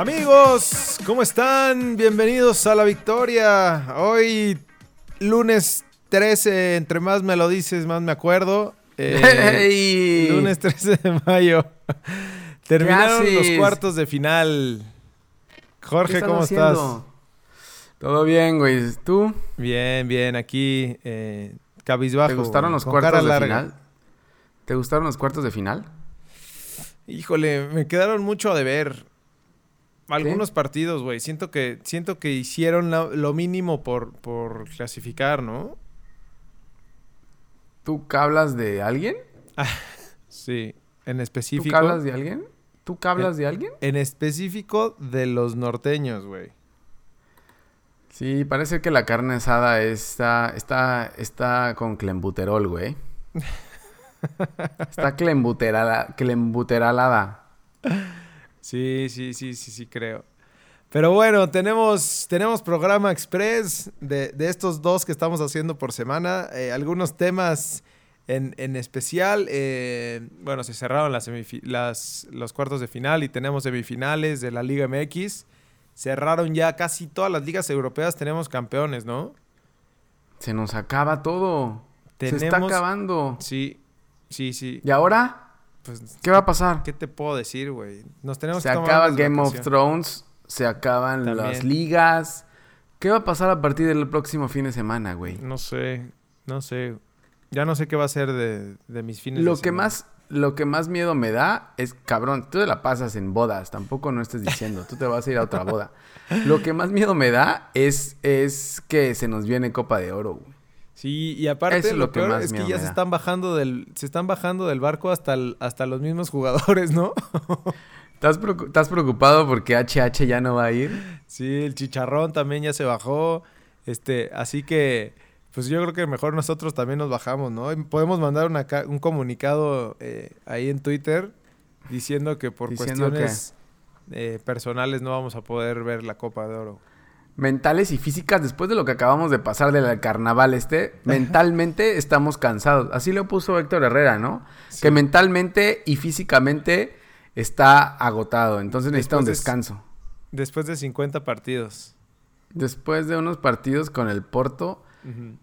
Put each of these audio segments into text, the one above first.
Amigos, ¿cómo están? Bienvenidos a la victoria. Hoy, lunes 13, entre más me lo dices, más me acuerdo. Eh, lunes 13 de mayo. Terminaron los cuartos de final. Jorge, ¿cómo estás? Todo bien, güey. ¿Tú? Bien, bien. Aquí, eh, cabizbajo. ¿Te gustaron los cuartos de final? ¿Te gustaron los cuartos de final? Híjole, me quedaron mucho a deber. Algunos partidos, güey. Siento que, siento que hicieron lo mínimo por, por clasificar, ¿no? ¿Tú hablas de alguien? sí, en específico. ¿Tú hablas de alguien? ¿Tú hablas de alguien? En específico de los norteños, güey. Sí, parece que la carne asada está, está, está con clembuterol, güey. está clembuterala, clembuteralada. Sí, sí, sí, sí, sí, creo. Pero bueno, tenemos, tenemos programa express de, estos dos que estamos haciendo por semana. Eh, algunos temas en, especial. Eh, bueno, se cerraron las, las, los cuartos de final y tenemos semifinales de la Liga MX. Cerraron ya casi todas las ligas europeas. Tenemos campeones, ¿no? Se nos acaba todo. se está acabando. Sí, sí, sí. ¿Y ahora? Pues, ¿Qué va a pasar? ¿Qué te puedo decir, güey? Nos tenemos se acaba Game of Thrones, se acaban las ligas. ¿Qué va a pasar a partir del próximo fin de semana, güey? No sé, no sé. Ya no sé qué va a ser de, mis fines lo de que semana. Más, lo que más miedo me da es, cabrón, tú te la pasas en bodas, tampoco no estés diciendo, tú te vas a ir a otra boda. Lo que más miedo me da es, es que se nos viene Copa de Oro, güey. Sí, y aparte lo, que peor es que ya se están bajando del se están bajando del barco hasta hasta los mismos jugadores, ¿no? ¿Estás, preocupado porque HH ya no va a ir? Sí, el Chicharrón también ya se bajó. Este, así que pues yo creo que mejor nosotros también nos bajamos, ¿no? Podemos mandar un comunicado eh, ahí en Twitter diciendo que por cuestiones eh, personales no vamos a poder ver la Copa de Oro mentales y físicas después de lo que acabamos de pasar del carnaval este, mentalmente estamos cansados. Así lo puso Héctor Herrera, ¿no? Que mentalmente y físicamente está agotado, entonces necesita un descanso. después de 50 partidos. Después de unos partidos con el Porto,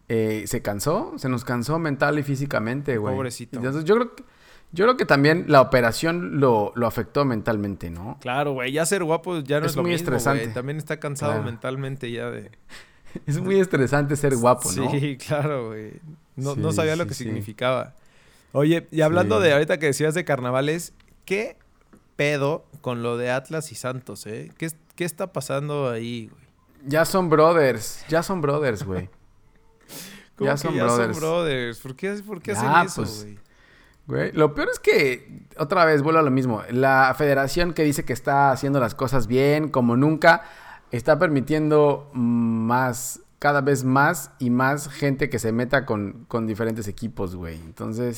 eh, se cansó, se nos cansó mental y físicamente, güey. Pobrecito. Entonces yo creo que yo creo que también la operación lo, afectó mentalmente, ¿no? Claro, güey. Ya ser guapo ya no es, muy estresante. También está cansado mentalmente ya de... Es muy estresante ser guapo, ¿no? Sí, claro, güey. No, sabía lo que significaba. Oye, y hablando de ahorita que decías de carnavales, ¿qué pedo con lo de Atlas y Santos, eh? ¿Qué, qué está pasando ahí, güey? Ya son brothers, ya son brothers, güey. ya, son, ya son brothers. ¿Por qué, por qué hacen eso, pues, güey? Güey, lo peor es que, otra vez, vuelvo a lo mismo. La federación que dice que está haciendo las cosas bien, como nunca, está permitiendo más, cada vez más y más gente que se meta con, con diferentes equipos, güey. Entonces,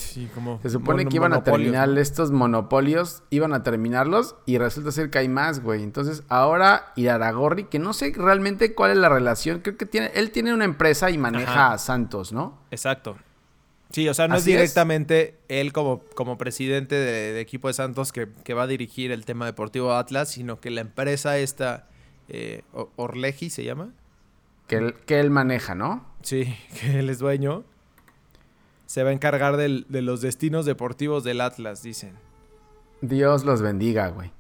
se supone que iban a terminar estos monopolios, iban a terminarlos y resulta ser que hay más, güey. Entonces, ahora Iraragorri, que no sé realmente cuál es la relación, creo que tiene, él tiene una empresa y maneja a Santos, ¿no? Exacto. Sí, o sea, no es directamente él como, como presidente de, equipo de Santos que, va a dirigir el tema deportivo Atlas, sino que la empresa esta, eh, Orleji se llama. Que él, que él maneja, ¿no? Sí, que él es dueño. Se va a encargar de los destinos deportivos del Atlas, dicen. Dios los bendiga, güey.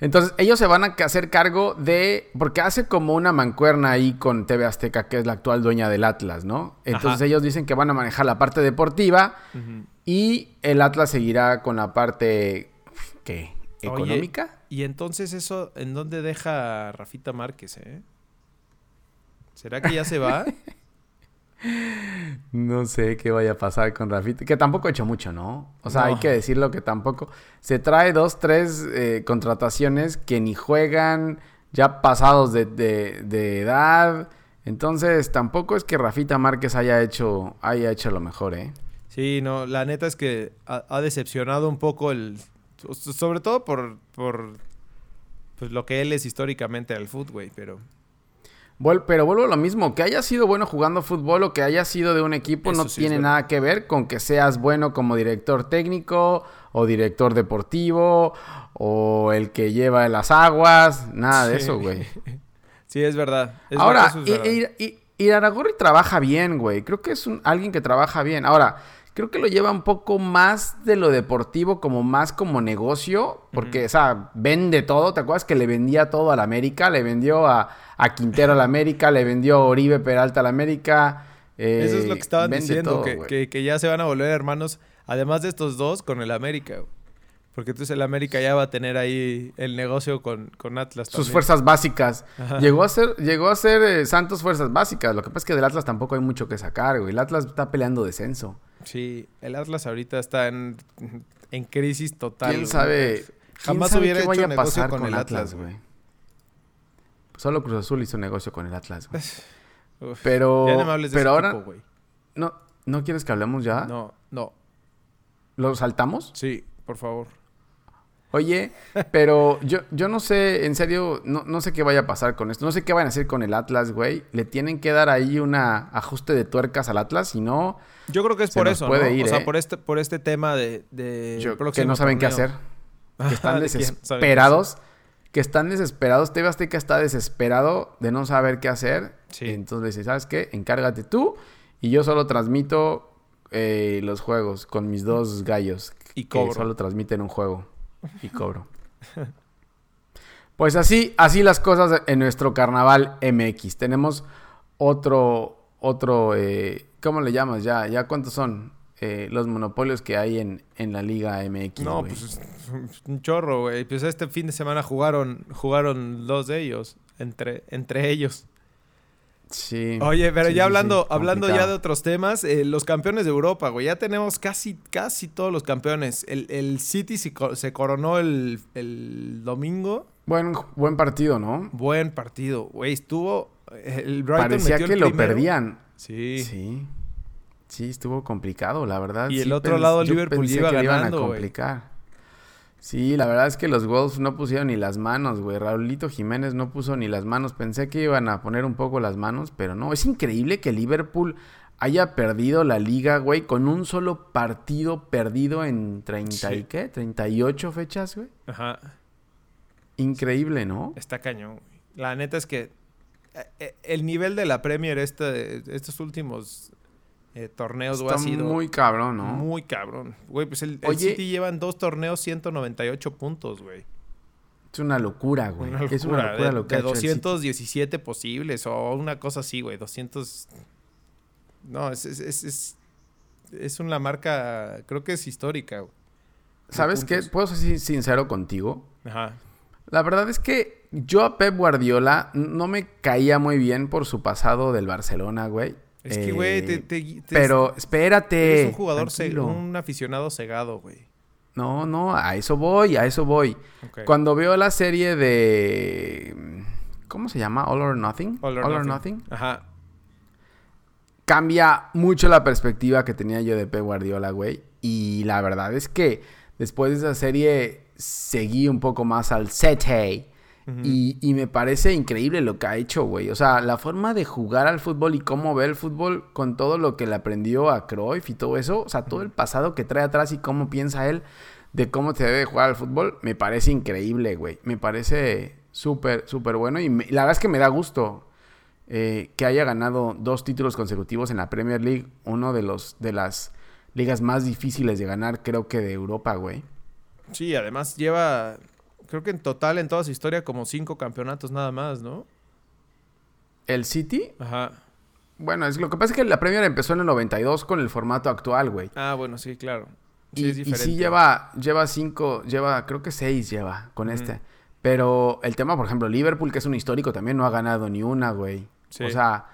Entonces, ellos se van a hacer cargo de. Porque hace como una mancuerna ahí con TV Azteca, que es la actual dueña del Atlas, ¿no? Entonces, ellos dicen que van a manejar la parte deportiva y el Atlas seguirá con la parte. ¿Qué? ¿Económica? y entonces, ¿eso en dónde deja Rafita Márquez, eh? ¿Será que ya se va? No sé qué vaya a pasar con Rafita. Que tampoco ha hecho mucho, ¿no? O sea, hay que decirlo que tampoco. Se trae dos, tres eh, contrataciones que ni juegan, ya pasados de, edad. Entonces, tampoco es que Rafita Márquez haya hecho, haya hecho lo mejor, ¿eh? Sí, no, la neta es que ha, decepcionado un poco el. Sobre todo por, por pues, lo que él es históricamente al fútbol, pero pero vuelvo a lo mismo, que haya sido bueno jugando fútbol o que haya sido de un equipo no tiene nada que ver con que seas bueno como director técnico o director deportivo, o el que lleva las aguas, nada de eso, güey. Sí, es verdad. Es Ahora, verdad, eso es verdad. I- I- I- Iraragorri trabaja bien, güey. Creo que es un- alguien que trabaja bien. Ahora, creo que lo lleva un poco más de lo deportivo, como más como negocio, porque, o sea, vende todo. ¿Te acuerdas que le vendía todo a la América? Le vendió a, a Quintero a la América, le vendió a Oribe Peralta a la América. eh, Eso es lo que estaban diciendo, todo, que, que- que ya se van a volver hermanos, además de estos dos, con el América. güey. Porque entonces el América ya va a tener ahí el negocio con, con Atlas. Sus fuerzas básicas. Ajá. Llegó a ser, llegó a ser eh, Santos fuerzas básicas. Lo que pasa es que del Atlas tampoco hay mucho que sacar, güey. El Atlas está peleando descenso. Sí, el Atlas ahorita está en, en crisis total. ¿Quién güey. sabe? Jamás quién sabe hubiera qué hecho vaya a negocio pasar con el Atlas, güey. Solo Cruz Azul hizo negocio con el Atlas, güey. Uf, Pero, ya no me hables de pero ahora, güey. no, ¿no quieres que hablemos ya? No, no. ¿Lo saltamos? Sí, por favor. Oye, pero yo, yo no sé, en serio, no, no sé qué vaya a pasar con esto. No sé qué van a hacer con el Atlas, güey. Le tienen que dar ahí una ajuste de tuercas al Atlas, si no, Yo creo que es por eso, puede ¿no? ir, o sea, ¿eh? por este, por este tema de, de yo- que no saben qué hacer. Que están desesperados. Que están desesperados. TV Azteca está desesperado de no saber qué hacer. Sí. Entonces le dice, ¿sabes qué? Encárgate tú. Y yo solo transmito eh, los juegos con mis dos gallos. Y que cobro. solo transmiten un juego. Y cobro. pues así, así las cosas en nuestro carnaval MX. Tenemos otro, otro, eh, ¿cómo le llamas ya? ¿Ya cuántos son? eh, los monopolios que hay en, en la Liga MX. No, pues es un chorro, güey. Pues este fin de semana jugaron, jugaron dos de ellos, entre, entre ellos. Sí. Oye, pero Sí, ya hablando, sí, hablando ya de otros temas, eh, los campeones de Europa, güey. Ya tenemos casi, casi todos los campeones. El, el City se, se coronó el, el domingo. Buen, buen partido, ¿no? Buen partido, güey. Estuvo. El Brighton Parecía metió que el lo primero. perdían. Sí. Sí. Sí, estuvo complicado, la verdad. Y el otro lado, Liverpool iba le iban ganando, a güey. Sí, la verdad es que los Wolves no pusieron ni las manos, güey. Raulito Jiménez no puso ni las manos. Pensé que iban a poner un poco las manos, pero no. Es increíble que Liverpool haya perdido la liga, güey, con un solo partido perdido en 30 y Sí. qué? 38 fechas, güey. Ajá. Increíble, ¿no? Está cañón, güey. La neta es que eh, eh, el nivel de la Premier este, estos últimos eh, torneos güey, ha sido muy cabrón, ¿no? muy cabrón. Güey, pues el. City llevan dos torneos 198 puntos, güey. Es una locura, güey. Una Es una locura, de, lo que de ha hecho el City. 217 posibles o una cosa así, güey. 200... No, es, es, es, es, es una marca, creo que es histórica. güey. ¿Sabes qué? ¿Puedo ser sincero contigo? Ajá. La verdad es que yo a Pep Guardiola no me caía muy bien por su pasado del Barcelona, güey. Es que, güey, te, te- te- Pero espérate. eres un jugador, ce- tranquilo. un aficionado cegado, güey. No, no, a eso voy, a eso voy. Cuando veo la serie de... ¿Cómo se llama? All or Nothing. All or nothing. Ajá. cambia mucho la perspectiva que tenía yo de Pep Guardiola, güey. Y la verdad es que después de esa serie seguí un poco más al Sete. Y, y me parece increíble lo que ha hecho, güey. O sea, la forma de jugar al fútbol y cómo ve el fútbol con todo lo que le aprendió a Cruyff y todo eso. O sea, todo el pasado que trae atrás y cómo piensa él de cómo se debe jugar al fútbol. Me parece increíble, güey. Me parece súper, súper bueno. Y me- la verdad es que me da gusto eh, que haya ganado dos títulos consecutivos en la Premier League, uno de los de las ligas más difíciles de ganar, creo que de Europa, güey. Sí, además lleva, creo que en total en toda su historia como cinco campeonatos nada más, ¿no? El City, Ajá. bueno, es lo que pasa es que la Premier empezó en el 92 con el formato actual, güey. Ah, bueno, sí, claro. Sí, Y, es y diferente. sí lleva, lleva cinco, lleva, creo que seis lleva con este. Pero el tema, por ejemplo, Liverpool, que es un histórico, también no ha ganado ni una, güey. Sí. O sea,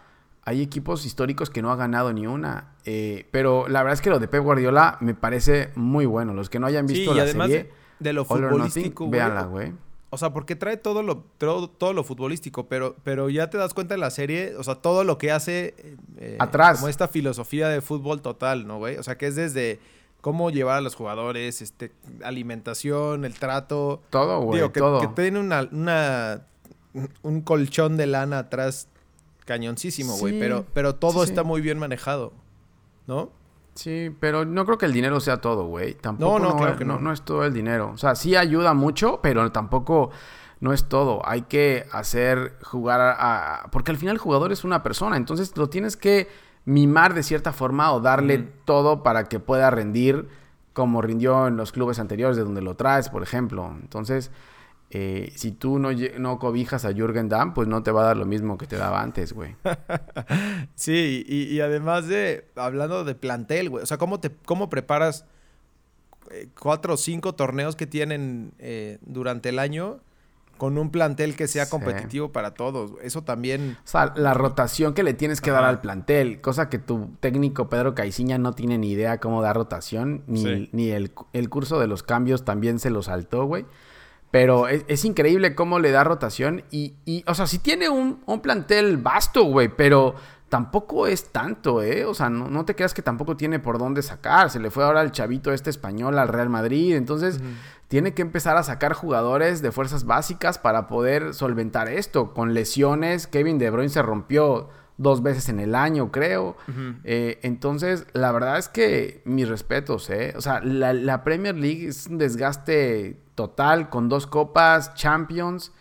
hay equipos históricos que no ha ganado ni una. Eh, pero la verdad es que lo de Pep Guardiola me parece muy bueno. Los que no hayan visto la serie, de, de lo All futbolístico, güey. véanla, güey. O sea, porque trae todo lo, todo, todo lo futbolístico, pero, pero ya te das cuenta en la serie, o sea, todo lo que hace eh, Atrás. como esta filosofía de fútbol total, ¿no, güey? O sea, que es desde cómo llevar a los jugadores, este, alimentación, el trato. Todo, güey, Digo, que, todo. que tiene una, una, un colchón de lana atrás cañoncísimo, güey. Sí, Pero, pero todo sí, sí. está muy bien manejado, ¿no? Sí, pero no creo que el dinero sea todo, güey. Tampoco No, no, no, claro es, que no- no. es todo el dinero. O sea, sí ayuda mucho, pero tampoco no es todo. Hay que hacer jugar a... Porque al final el jugador es una persona, entonces lo tienes que mimar de cierta forma o darle todo para que pueda rendir como rindió en los clubes anteriores de donde lo traes, por ejemplo. Entonces, eh, si tú no, cobijas a Jürgen Damm, pues no te va a dar lo mismo que te daba antes, güey. Sí, y, y además de, hablando de plantel, güey, o sea, ¿cómo, te, cómo preparas eh, cuatro o cinco torneos que tienen eh, durante el año con un plantel que sea Sí. competitivo para todos? Eso también... O sea, la rotación que le tienes que dar al plantel, cosa que tu técnico Pedro Caiciña no tiene ni idea cómo dar rotación, ni, Sí. ni el, el curso de los cambios también se lo saltó, güey. Pero es, es increíble cómo le da rotación y, y, o sea, sí tiene un, un plantel vasto, güey, pero tampoco es tanto, ¿eh? O sea, no, no te creas que tampoco tiene por dónde sacar. Se le fue ahora el chavito este español al Real Madrid, entonces tiene que empezar a sacar jugadores de fuerzas básicas para poder solventar esto. Con lesiones, Kevin De Bruyne se rompió dos veces en el año, creo. Eh, entonces, la verdad es que mis respetos, ¿eh? O sea, la, la Premier League es un desgaste total con dos copas, Champions.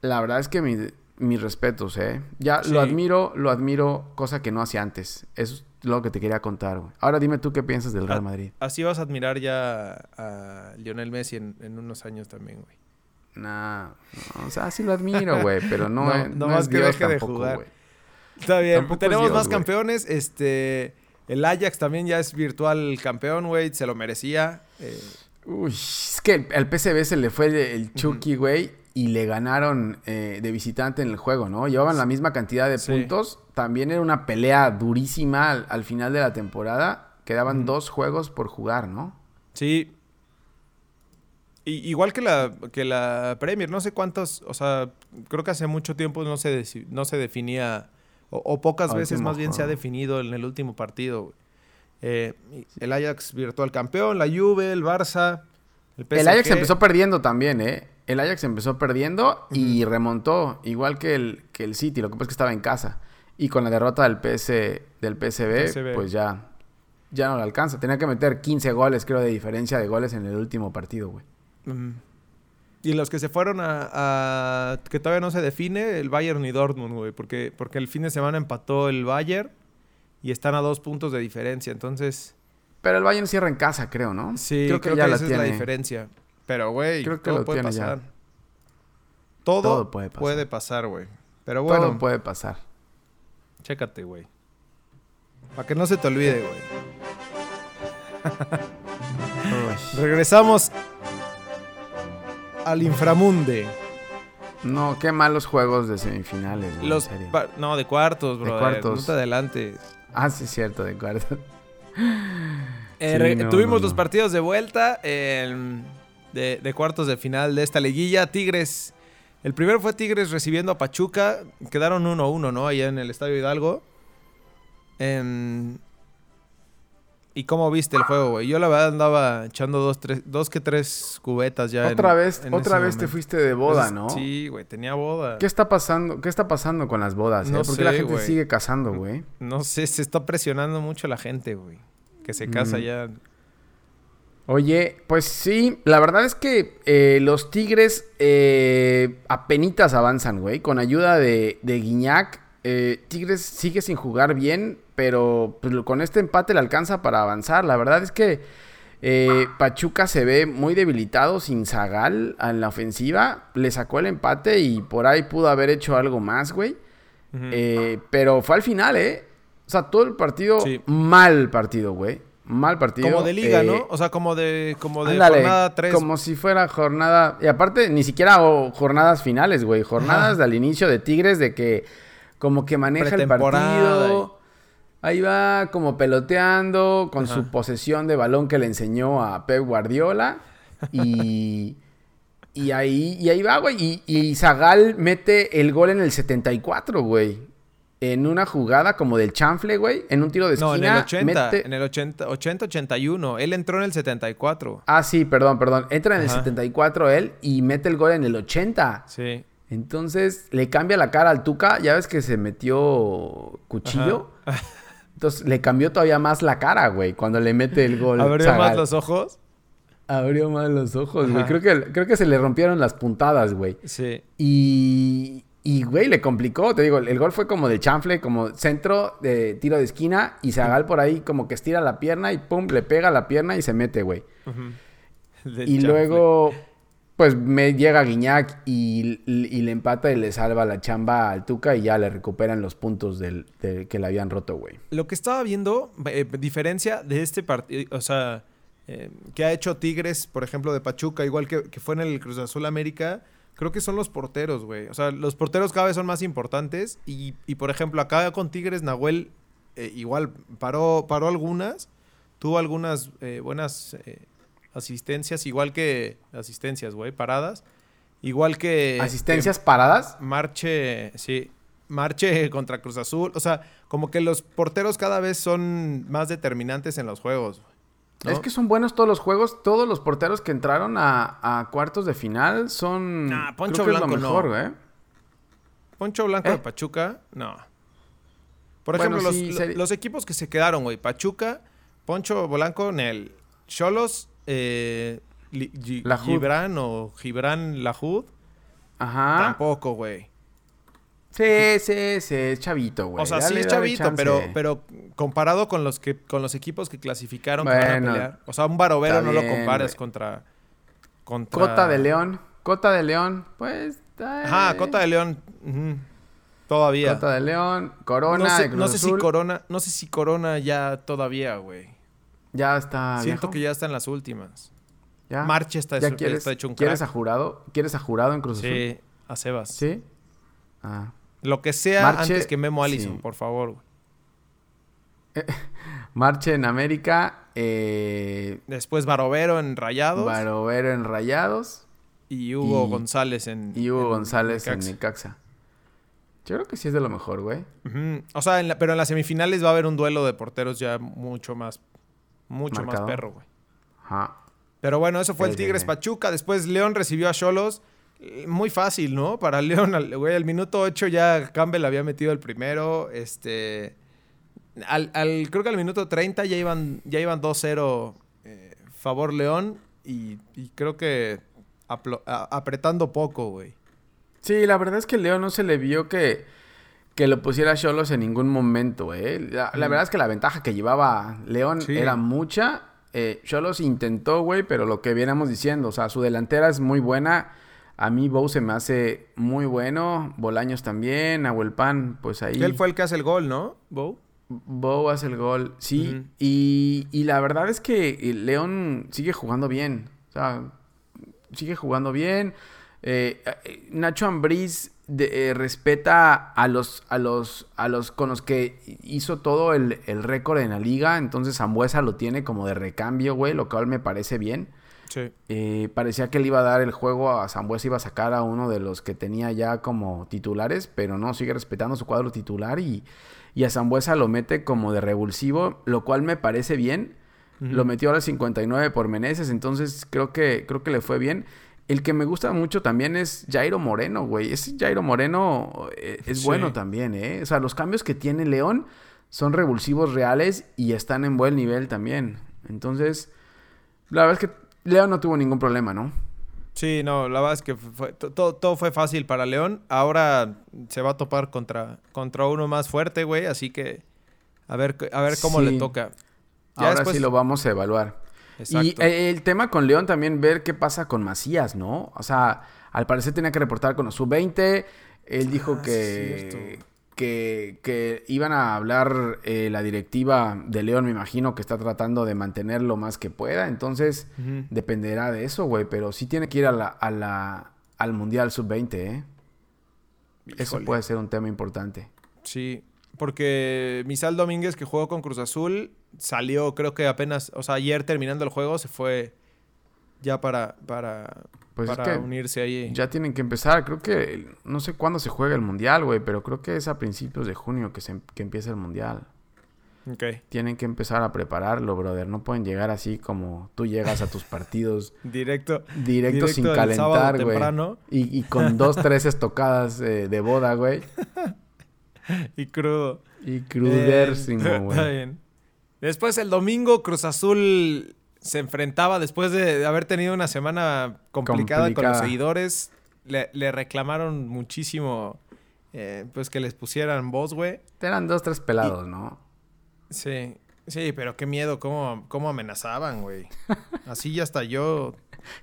La verdad es que mi- mis respetos, ¿eh? Ya Sí. lo admiro, lo admiro, cosa que no hacía antes. Eso es lo que te quería contar, güey. Ahora dime tú qué piensas del Real Madrid. Así vas a admirar ya a Lionel Messi en, en unos años también, güey. Nah, no, o sea, sí lo admiro, güey, pero no, No, es, no no más es que Dios deje de tampoco, jugar. güey. Está bien, tenemos Dios, más campeones. Este, el Ajax también ya es virtual campeón, güey, se lo merecía. Eh, Uy, es que al PSV se le fue el, el Chucky, güey, y le ganaron eh, de visitante en el juego, ¿no? Llevaban la misma cantidad de Sí. puntos. También era una pelea durísima al, al final de la temporada. Quedaban dos juegos por jugar, ¿no? sí. Y- igual que la, que la Premier, no sé cuántos, o sea, creo que hace mucho tiempo no se, no se definía, o, o pocas veces más bien se ha definido en el último partido. Eh, el Ajax virtual campeón, la Juve, el Barça, el PSG. El Ajax empezó perdiendo también, ¿eh? El Ajax empezó perdiendo y remontó, igual que el, que el City. Lo que pasa es que estaba en casa. Y con la derrota del, PS, del PSV. pues ya, ya no le alcanza. Tenía que meter 15 goles, creo, de diferencia de goles en el último partido, güey. Y los que se fueron a, a- que todavía no se define, el Bayern y Dortmund, güey, porque, porque el fin de semana empató el Bayern y están a dos puntos de diferencia, entonces Pero el Bayern cierra en casa, creo, ¿no? sí, creo que, esa es la diferencia. Pero, güey, Creo que todo puede tiene ya. pasar. Todo, Todo puede pasar, güey. Pero bueno, Todo puede pasar. chécate, güey. Para que no se te olvide, güey. Regresamos al inframunde. No, qué malos juegos de semifinales, en Los serio. no, de cuartos, De bro. cuartos. No te adelantes. Ah, sí, es cierto, de acuerdo. Eh, Sí, re- no, tuvimos no, los partidos de vuelta em, de, de cuartos de final de esta liguilla. Tigres. El primero fue Tigres recibiendo a Pachuca. Quedaron 1-1, ¿no? Allá en el Estadio Hidalgo. Em, ¿Y cómo viste el juego, güey? Yo la verdad andaba echando dos, tres, dos que tres cubetas ya. en- Otra vez, en otra vez te fuiste de boda, Entonces, ¿no? Sí, güey, tenía boda. ¿Qué está pasando? ¿Qué está pasando con las bodas? eh? No ¿Por qué la gente sigue casando, güey? No sé, se está presionando mucho la gente, güey. Que se casa Mm. ya. Oye, pues sí, la verdad es que eh, los Tigres eh, apenitas avanzan, güey. Con ayuda de, de Guiñac, eh, Tigres sigue sin jugar bien, pero pues, con este empate le alcanza para avanzar. La verdad es que eh, Pachuca se ve muy debilitado sin Zagal en la ofensiva. Le sacó el empate y por ahí pudo haber hecho algo más, güey. Eh, pero fue al final, ¿eh? O sea, todo el partido, Sí. mal partido, güey. Mal partido. como de liga, Eh, ¿no? O sea, como de, como de Ándale, jornada 3. Como si fuera jornada. Y aparte, ni siquiera o, jornadas finales, güey. Jornadas Ajá. del inicio de Tigres de que como que maneja el partido. Ahí va como peloteando con Ajá. su posesión de balón que le enseñó a Pep Guardiola. Y. Y ahí, y ahí va, güey. Y, y Zagal mete el gol en el 74, güey. En una jugada como del chanfle, güey. En un tiro de esquina. No, en el 80. mete- En el 80, 80-81. Él entró en el 74. Ah, sí, perdón, perdón. Entra en el Ajá. 74 él y mete el gol en el 80. Sí. Entonces le cambia la cara al Tuca. Ya ves que se metió cuchillo. Entonces le cambió todavía más la cara, güey, cuando le mete el gol. ¿Abrió más los ojos? Abrió más los ojos, güey. Creo que, creo que se le rompieron las puntadas, güey. Sí. Y, y, güey, le complicó. Te digo, el gol fue como de chanfle, como centro de tiro de esquina. Y Zagal por ahí como que estira la pierna y pum, le pega la pierna y se mete, güey. Y luego, pues me llega Guiñac y, le empata y le salva la chamba al Tuca y ya le recuperan los puntos del, que le habían roto, güey. Lo que estaba viendo, eh, diferencia de este partido, o sea eh, que ha hecho Tigres, por ejemplo, de Pachuca, igual que, fue en el Cruz Azul América, creo que son los porteros, güey. O sea, los porteros cada vez son más importantes. Y, por ejemplo, acá con Tigres, Nahuel eh, igual paró, paró algunas, tuvo algunas eh, buenas asistencias, igual que asistencias, güey, paradas. Igual que... ¿Asistencias paradas? Marche, sí. Marche contra Cruz Azul. O sea, como que los porteros cada vez son más determinantes en los juegos. Es que son buenos todos los juegos. Todos los porteros que entraron a, cuartos de final son. Nah, Poncho Blanco mejor, no. Poncho Blanco de ¿Eh? Pachuca, no. Por ejemplo, los, equipos que se quedaron, güey. Pachuca, Poncho Blanco, Nel. Cholos, eh, Gibran o Gibran Lajud. Ajá. Tampoco, güey. Sí, sí, sí, es chavito, güey. O sea, sí es chavito, pero, pero comparado con los que con los equipos que clasificaron que van a pelear. O sea, un Barovero no lo compares contra, contra. Cota de León. Cota de León, pues. Ajá, Cota de León. Todavía. Cota de León, Corona. No sé, no sé si Corona, no sé si Corona ya todavía, güey. Ya está. Siento que ya está en las últimas. Ya. Marche está, ¿Ya quieres, está hecho un ¿Quieres a jurado? ¿Quieres a jurado en Cruz Azul? Sí, a Sebas. ¿Sí? Ah. Lo que sea antes que Memo Allison, por favor. Marche en América. Eh, Después Barovero en Rayados. Barovero en Rayados. Y Hugo González en. Y Hugo González en Necaxa. Yo creo que sí es de lo mejor, güey. O sea, pero en las semifinales va a haber un duelo de porteros ya mucho más. Mucho más perro, güey. Ajá. Pero bueno, eso fue el Tigres Pachuca. Después León recibió a Cholos. Muy fácil, ¿no? Para León, güey, al minuto 8 ya Campbell había metido el primero. Este. Al, creo que al minuto 30 ya iban, ya iban 2-0 eh, favor León. Y, creo que apretando poco, güey. Sí, la verdad es que León no se le vio que, que lo pusiera Cholos en ningún momento, ¿eh? La, mm. verdad es que la ventaja que llevaba León era mucha. Eh, Cholos intentó, güey, pero lo que viéramos diciendo, o sea, su delantera es muy buena a mí Bow se me hace muy bueno. Bolaños también. Pan, pues ahí. Él fue el que hace el gol, ¿no? Bow. Bow hace el gol, sí. y, y, la verdad es que León sigue jugando bien. O sea, sigue jugando bien. Eh, eh, Nacho Ambriz eh, respeta a los, a los, a los con los que hizo todo el, el récord en la liga. Entonces Zambuesa lo tiene como de recambio, güey, lo cual me parece bien. Sí. parecía que le iba a dar el juego a Zambuesa, iba a sacar a uno de los que tenía ya como titulares, pero no, sigue respetando su cuadro titular y, y a Zambuesa lo mete como de revulsivo, lo cual me parece bien. Lo metió al 59 por Meneses, entonces creo que, creo que le fue bien. El que me gusta mucho también es Jairo Moreno, güey. Ese Jairo Moreno eh, es bueno también, ¿eh? O sea, los cambios que tiene León son revulsivos reales y están en buen nivel también. Entonces, la verdad es que León no tuvo ningún problema, ¿no? Sí, no, la verdad es que todo, fue fácil para León. Ahora se va a topar contra, contra uno más fuerte, güey. Así que a ver, a ver cómo le toca. Ahora sí lo vamos a evaluar. Y el tema con León también ver qué pasa con Macías, ¿no? O sea, al parecer tenía que reportar con los sub-20. Él dijo ah, que, que, iban a hablar eh, la directiva de León, me imagino que está tratando de mantener lo más que pueda. Entonces, dependerá de eso, güey. Pero sí tiene que ir a la, a la, al Mundial Sub-20, ¿eh? Eso puede ser un tema importante. Sí, porque Misal Domínguez, que jugó con Cruz Azul, salió, creo que apenas, o sea, ayer terminando el juego, se fue ya para, para, pues para unirse ahí. Ya tienen que empezar. Creo que no sé cuándo se juega el mundial, güey, pero creo que es a principios de junio que, se, que empieza el mundial. Ok. Tienen que empezar a prepararlo, brother. No pueden llegar así como tú llegas a tus partidos. directo. Directo, sin calentar, güey. Y, y, con dos, tres estocadas eh, de boda, güey. y crudo. Y crudérsimo, Eh, güey. Está bien. Después el domingo Cruz Azul se enfrentaba después de haber tenido una semana complicada, con los seguidores. Le, le reclamaron muchísimo eh, pues que les pusieran voz, güey. Eran dos, tres pelados, ¿no? Sí, sí, pero qué miedo, cómo, cómo amenazaban, güey. Así ya hasta yo.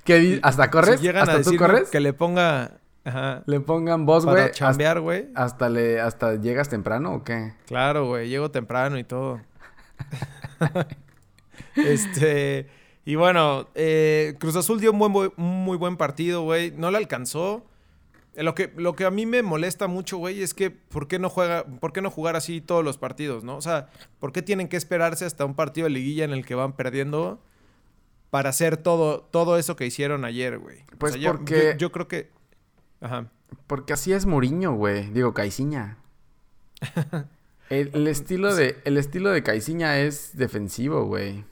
¿Qué ¿Hasta corres? Si llegan ¿Hasta a tú corres? que le ponga. Ajá. Le pongan voz, Para güey. Hasta, chambear, güey. hasta le, hasta llegas temprano o qué? Claro, güey, llego temprano y todo. este, y bueno, eh, Cruz Azul dio un, buen, muy buen partido, güey. No le alcanzó. Eh, Lo que, lo que a mí me molesta mucho, güey, es que ¿por qué no juega, por qué no jugar así todos los partidos, no? O sea, ¿por qué tienen que esperarse hasta un partido de liguilla en el que van perdiendo para hacer todo, todo eso que hicieron ayer, güey? O Pues yo- porque- yo, yo creo que. Ajá. Porque así es Muriño, güey. Digo, Caiciña. El, el estilo de, el estilo de Caiciña es defensivo, güey.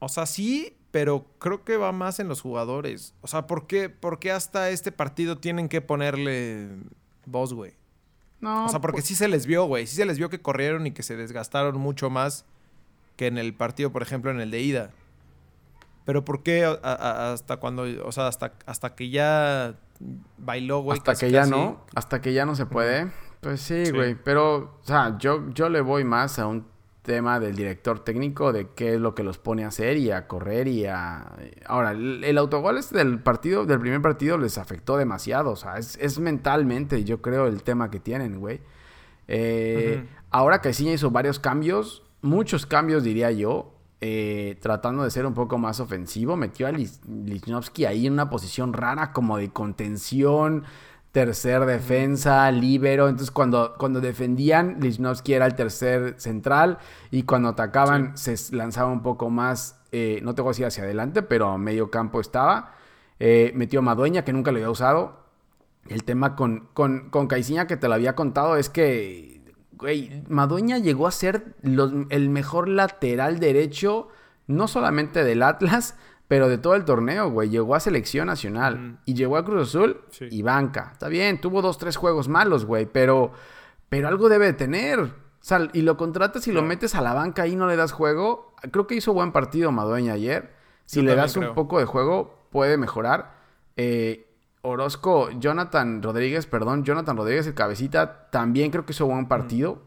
O sea, sí, pero creo que va más en los jugadores. O sea, ¿por qué, por qué hasta este partido tienen que ponerle voz, güey? No, O sea, porque sí se les vio, güey. Sí se les vio que corrieron y que se desgastaron mucho más que en el partido, por ejemplo, en el de ida. Pero ¿por qué a- a- hasta cuando, o sea, hasta, hasta que ya bailó, güey? hasta casi, que ya casi? no, hasta que ya no se puede. Pues sí, Sí. güey. Pero, o sea, yo, yo le voy más a un tema del director técnico de qué es lo que los pone a hacer y a correr y a... Ahora, el, el autogol este del partido, del primer partido les afectó demasiado. O sea, es, es mentalmente, yo creo, el tema que tienen, güey. Eh. Ahora Caiciña hizo varios cambios, muchos cambios diría yo, eh, tratando de ser un poco más ofensivo. Metió a Lichnowsky ahí en una posición rara como de contención, tercer defensa, líbero. Entonces cuando, cuando defendían, Lichnowsky era el tercer central y cuando atacaban se lanzaba un poco más, eh, no tengo decir hacia adelante, pero a medio campo estaba. Eh, metió a Madueña, que nunca lo había usado. El tema con, con, con Caiciña que te lo había contado es que, güey, Madueña llegó a ser los- el mejor lateral derecho, no solamente del Atlas, pero de todo el torneo, güey. Llegó a selección nacional y llegó a Cruz Azul Sí. y banca. Está bien, tuvo dos, tres juegos malos, güey, pero, pero algo debe de tener. O sea, y lo contratas y lo metes a la banca y no le das juego. Creo que hizo buen partido Madueña ayer. Si Yo le das un poco de juego, puede mejorar. Eh, Orozco, Jonathan Rodríguez, perdón, Jonathan Rodríguez, el cabecita, también creo que hizo buen partido.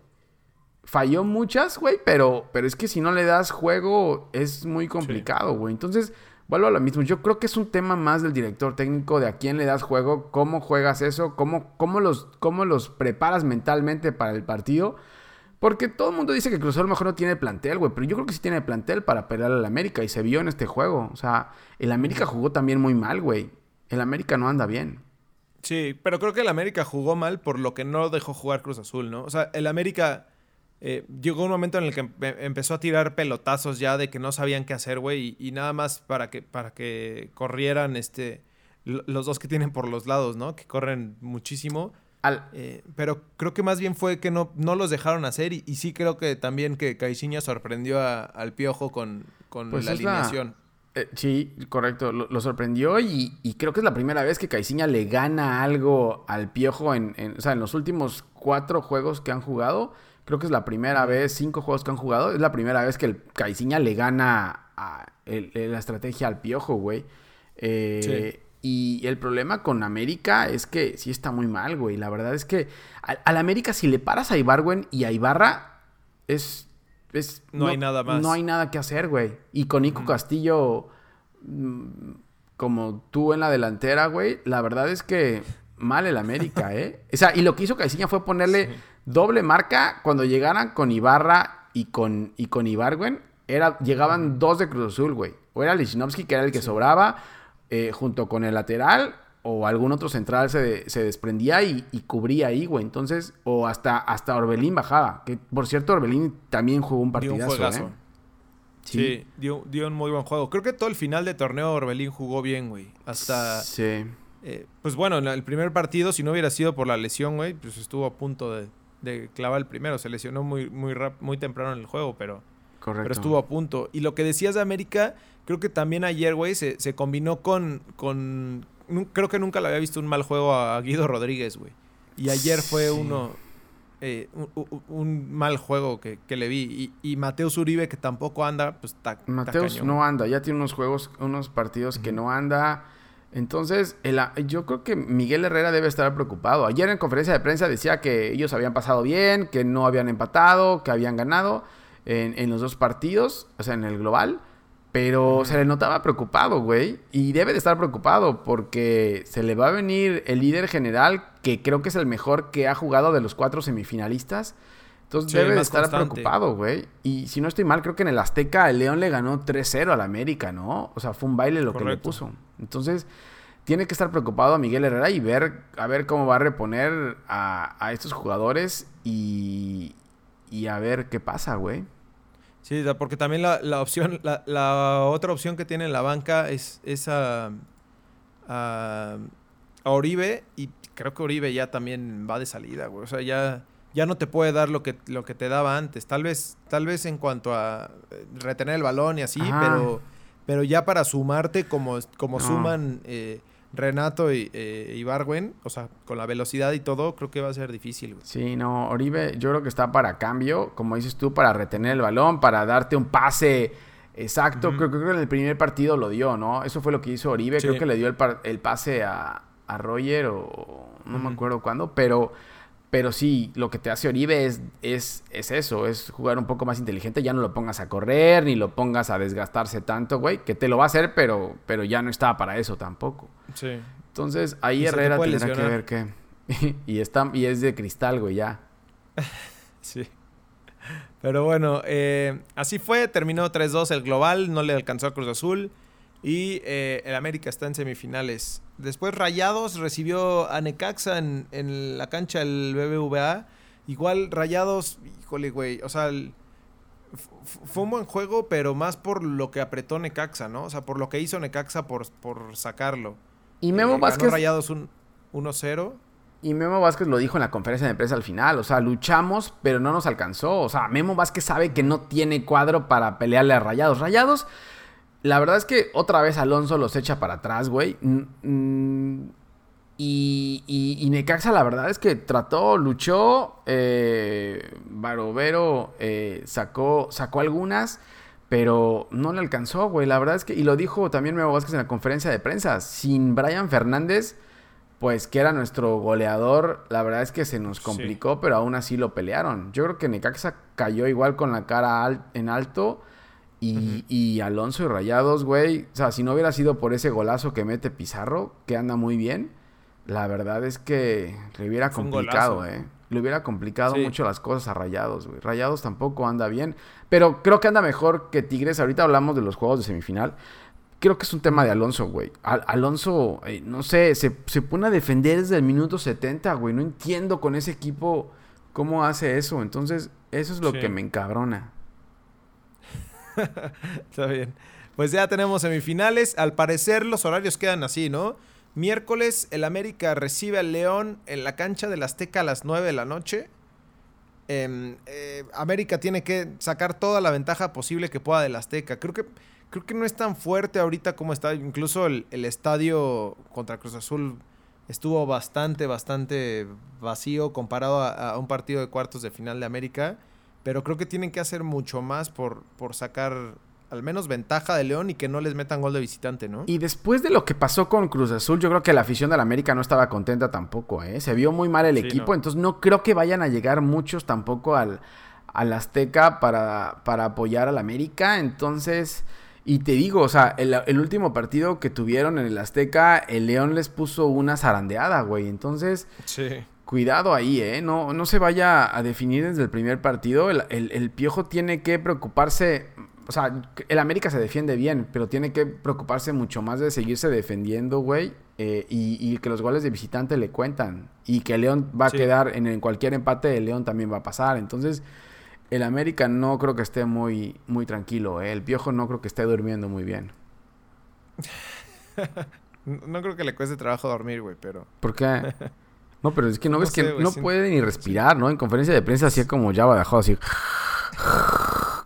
Falló muchas, güey, pero, pero es que si no le das juego es muy complicado, güey. Entonces, vuelvo a lo mismo. Yo creo que es un tema más del director técnico, de a quién le das juego, cómo juegas eso, cómo, cómo, los, cómo los preparas mentalmente para el partido. Porque todo el mundo dice que Cruz Azul a lo mejor no tiene plantel, güey. Pero yo creo que sí tiene plantel para pelear al América. Y se vio en este juego. O sea, el América jugó también muy mal, güey. El América no anda bien. Sí, pero creo que el América jugó mal por lo que no dejó jugar Cruz Azul, ¿no? O sea, el América eh, llegó un momento en el que empe- empezó a tirar pelotazos ya de que no sabían qué hacer, güey, y, y nada más para que, para que corrieran este, lo- los dos que tienen por los lados, ¿no? Que corren muchísimo. Al, Eh, pero creo que más bien fue que no, no los dejaron hacer y, y sí creo que también que Caixinha sorprendió a- al Piojo con, con Pues la es la- alineación. Eh, sí, correcto. Lo, lo sorprendió y, y creo que es la primera vez que Caiciña le gana algo al Piojo en, en- o sea, en los últimos cuatro juegos que han jugado. Creo que es la primera vez, cinco juegos que han jugado, es la primera vez que el Caiciña le gana a el- la estrategia al Piojo, güey. Eh, Y el problema con América es que sí está muy mal, güey. La verdad es que al, al América si le paras a Ibarwen y a Ibarra es... es No hay nada más. No hay nada que hacer, güey. Y con Nico Castillo mm, como tú en la delantera, güey, la verdad es que mal el América, ¿eh? O sea, y lo que hizo Caiciña fue ponerle doble marca cuando llegaran con Ibarra y con, y con Ibargüen. Era, llegaban dos de Cruz Azul, güey. O era Lichnowsky, que era el que sobraba, eh, junto con el lateral, o algún otro central se, se desprendía y, y cubría ahí, güey. Entonces, o hasta, hasta Orbelín bajaba. Que, por cierto, Orbelín también jugó un Dio un partidazo, juegazo. ¿eh? Sí, dio, dio un muy buen juego. Creo que todo el final de torneo Orbelín jugó bien, güey. Hasta, Sí. eh, pues bueno, en el primer partido, si no hubiera sido por la lesión, güey, pues estuvo a punto de, de clavar el primero. Se lesionó muy, muy, rap- muy temprano en el juego, pero, Correcto. pero estuvo a punto. Y lo que decías de América, creo que también ayer, güey, se, se combinó con, con... Creo que nunca le había visto un mal juego a Guido Rodríguez, güey. Y ayer fue Sí. uno... eh, un, mal juego que, le vi. Y, y, Mateus Uribe, que tampoco anda, pues está. Mateus no anda, ya tiene unos juegos, unos partidos que no anda. Entonces, yo creo que Miguel Herrera debe estar preocupado. Ayer en conferencia de prensa decía que ellos habían pasado bien, que no habían empatado, que habían ganado en, en los dos partidos, o sea, en el global. Pero se le notaba preocupado, güey. Y debe de estar preocupado porque se le va a venir el líder general, que creo que es el mejor que ha jugado de los cuatro semifinalistas. Entonces debe de estar preocupado, güey. Y si no estoy mal, creo que en el Azteca el León le ganó 3-0 al América, ¿no? O sea, fue un baile lo que le puso. Entonces, tiene que estar preocupado a Miguel Herrera y ver a ver cómo va a reponer a, a estos jugadores y, y a ver qué pasa, güey. Sí, porque también la, opción, la, otra opción que tiene en la banca es, esa a, Oribe y creo que Oribe ya también va de salida, güey. O sea, ya, ya no te puede dar lo que, lo que te daba antes. Tal vez, tal vez en cuanto a eh, retener el balón y así, pero, pero ya para sumarte como, como suman eh, Renato y, eh, o sea, con la velocidad y todo, creo que va a ser difícil. Sí, no, Oribe yo creo que está para cambio, como dices tú, para retener el balón, para darte un pase exacto. creo, que en el primer partido lo dio, ¿no? Eso fue lo que hizo Oribe, creo que le dio el, el pase a, a, Roger o no me acuerdo cuándo, pero pero sí, lo que te hace Oribe es, es, es, eso, es jugar un poco más inteligente. Ya no lo pongas a correr, ni lo pongas a desgastarse tanto, güey. Que te lo va a hacer, pero, pero ya no estaba para eso tampoco. Sí. Entonces, ahí Herrera tendrá que ver qué. y, está, y es de cristal, güey, ya. sí. Pero bueno, eh, así fue. Terminó 3-2 el global. No le alcanzó a Cruz Azul. Y eh, el América está en semifinales. Después Rayados recibió a Necaxa en, la cancha del BBVA. Igual Rayados, híjole, güey. O sea, fue un buen juego, pero más por lo que apretó Necaxa, ¿no? O sea, por lo que hizo Necaxa por, por sacarlo. Y Memo eh, Vázquez. Rayados un 1-0. Y Memo Vázquez lo dijo en la conferencia de prensa al final. O sea, luchamos, pero no nos alcanzó. O sea, Memo Vázquez sabe que no tiene cuadro para pelearle a Rayados. Rayados la verdad es que otra vez Alonso los echa para atrás, güey. Y, y, Necaxa, la verdad es que trató, luchó. Eh, Barovero eh, sacó, sacó algunas, pero no le alcanzó, güey. La verdad es que, y lo dijo también Nuevo Vázquez en la conferencia de prensa, sin Brian Fernández, pues que era nuestro goleador, la verdad es que se nos complicó, pero aún así lo pelearon. Yo creo que Necaxa cayó igual con la cara en alto y, Alonso y Rayados, güey. O sea, si no hubiera sido por ese golazo que mete Pizarro, que anda muy bien, la verdad es que le hubiera complicado, ¿eh? Le hubiera complicado mucho las cosas a Rayados, güey. Rayados tampoco anda bien, pero creo que anda mejor que Tigres. Ahorita hablamos de los juegos de semifinal. Creo que es un tema de Alonso, güey. Alonso, eh, no sé, se, se pone a defender desde el minuto 70, güey. No entiendo con ese equipo cómo hace eso. Entonces, eso es lo que me encabrona. Está bien. Pues ya tenemos semifinales. Al parecer los horarios quedan así, ¿no? Miércoles el América recibe al León en la cancha del Azteca a las 9 de la noche. Em, eh, América tiene que sacar toda la ventaja posible que pueda del Azteca. Creo que, creo que no es tan fuerte ahorita como está. Incluso el, estadio contra Cruz Azul estuvo bastante, bastante vacío comparado a, un partido de cuartos de final de América. Pero creo que tienen que hacer mucho más por, por sacar al menos ventaja de León y que no les metan gol de visitante, ¿no? Y después de lo que pasó con Cruz Azul, yo creo que la afición de la América no estaba contenta tampoco, ¿eh? Se vio muy mal el equipo, entonces no creo que vayan a llegar muchos tampoco al, al Azteca para, para apoyar al América, entonces... Y te digo, o sea, el, el, último partido que tuvieron en el Azteca, el León les puso una zarandeada, güey. Entonces, sí cuidado ahí, ¿eh? No, no se vaya a definir desde el primer partido. El, Piojo tiene que preocuparse. O sea, el América se defiende bien, pero tiene que preocuparse mucho más de seguirse defendiendo, güey. Eh, y, que los goles de visitante le cuentan. Y que León va a quedar en, cualquier empate, el León también va a pasar. Entonces, el América no creo que esté muy, muy tranquilo. ¿eh? El Piojo no creo que esté durmiendo muy bien. no creo que le cueste trabajo dormir, güey, pero. ¿Por qué? No, pero es que no, ves que no puede ni respirar, ¿no? En conferencia de prensa hacía como Java dejó así.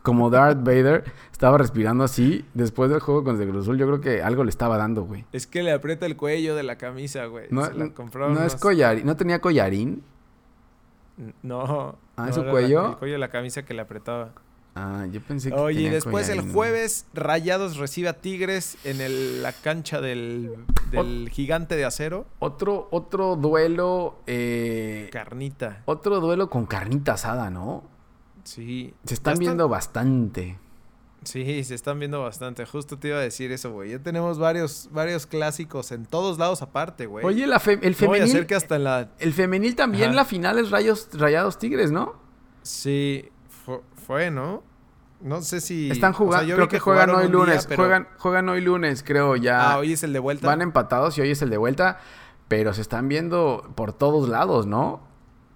Como Darth Vader estaba respirando así después del juego con Azul. Yo creo que algo le estaba dando, güey. Es que le aprieta el cuello de la camisa, güey. No, no es collarín. ¿No tenía collarín? No. Ah, no ¿su la- cuello? el cuello de la camisa que le apretaba. Ah, yo pensé que Oye, y después el jueves, Rayados recibe a Tigres en el- la cancha del, del gigante de acero. Otro, otro duelo. eh, Carnita. otro duelo con carnita asada, ¿no? Sí. Se están viendo bastante. Sí, se están viendo bastante. Justo te iba a decir eso, güey. Ya tenemos varios, varios clásicos en todos lados aparte, güey. Oye, la fe- el no voy a femenil. hacer que hasta en la... El femenil también, Ajá. la final es Rayos, Rayados Tigres, ¿no? Sí, fu- fue, ¿no? No sé si... Están o sea, jugando, yo creo que, juegan hoy día, lunes. pero- juegan, juegan hoy lunes, creo ya. Ah, hoy es el de vuelta. Van empatados y hoy es el de vuelta. Pero se están viendo por todos lados, ¿no?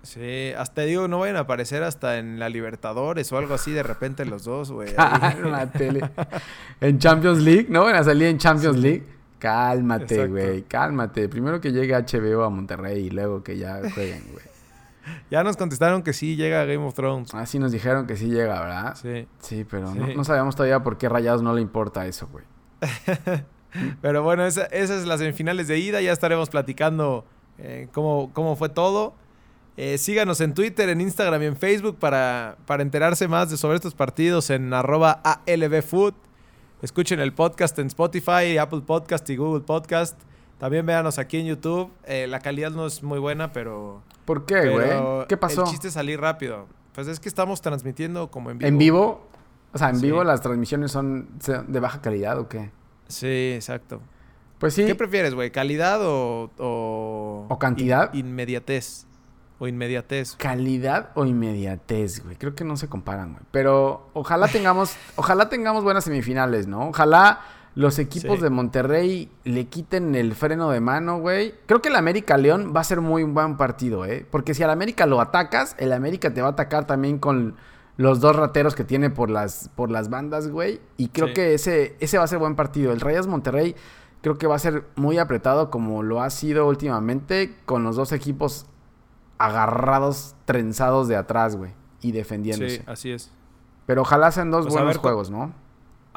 Sí, hasta digo, no vayan a aparecer hasta en la Libertadores o algo así de repente los dos, güey. Ah, tele. En Champions League, ¿no? Van a salir en Champions League. Cálmate, güey. Cálmate. Primero que llegue HBO a Monterrey y luego que ya jueguen, güey. Ya nos contestaron que sí llega Game of Thrones. Así nos dijeron que sí llega, ¿verdad? Sí. Sí, pero Sí. No, no sabemos todavía por qué Rayados no le importa eso, güey. Pero bueno, esa- esas es las semifinales de ida. Ya estaremos platicando eh, cómo, cómo fue todo. Eh, síganos en Twitter, en Instagram y en Facebook para, para enterarse más de sobre estos partidos en arroba ALBFood. Escuchen el podcast en Spotify, Apple Podcast y Google Podcast. También véanos aquí en YouTube. Eh, la calidad no es muy buena, pero... ¿Por qué, güey? ¿Qué pasó? El chiste es salir rápido. Pues es que estamos transmitiendo como en vivo. ¿En vivo? O sea, en Sí. vivo las transmisiones son son de baja calidad o qué? Sí, exacto. Pues sí. ¿Qué prefieres, güey? ¿Calidad o, o... ¿O cantidad? in- inmediatez. O inmediatez. Calidad o inmediatez, güey. Creo que no se comparan, güey. Pero ojalá tengamos, ojalá tengamos buenas semifinales, ¿no? Ojalá los equipos Sí. de Monterrey le quiten el freno de mano, güey. Creo que el América León va a ser muy buen partido, ¿eh? Porque si al América lo atacas, el América te va a atacar también con los dos rateros que tiene por las, por las bandas, güey. Y creo Sí. que ese, ese va a ser buen partido. El Rayas Monterrey creo que va a ser muy apretado como lo ha sido últimamente con los dos equipos agarrados, trenzados de atrás, güey. Y defendiéndose. Sí, así es. Pero ojalá sean dos Pues buenos ver juegos, ¿no?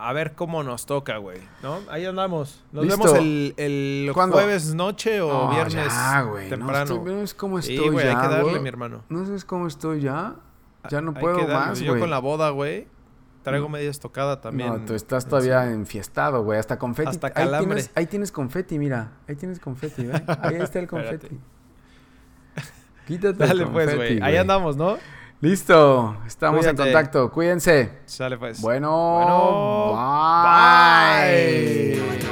A ver cómo nos toca, güey. ¿No? Ahí andamos. Nos Listo. vemos el, el jueves noche o No, viernes ya, güey. temprano. No, estoy, ¿Ves cómo sí, estoy güey, hay ya, que darle, güey? mi hermano. ¿No sabes cómo estoy ya? Ya no Hay puedo que darle. más, Yo güey. con la boda, güey, traigo media estocada también. No, tú estás todavía enfiestado, güey. Hasta confeti. Hasta ahí, calambre. tienes, ahí tienes confeti, mira. Ahí tienes confeti, ¿ves? Ahí está el confeti. Quítate Dale el pues, confeti, güey. Ahí andamos, ¿no? Listo. Estamos en contacto. Cuídense. Sale pues. Bueno, Bueno, bye. bye.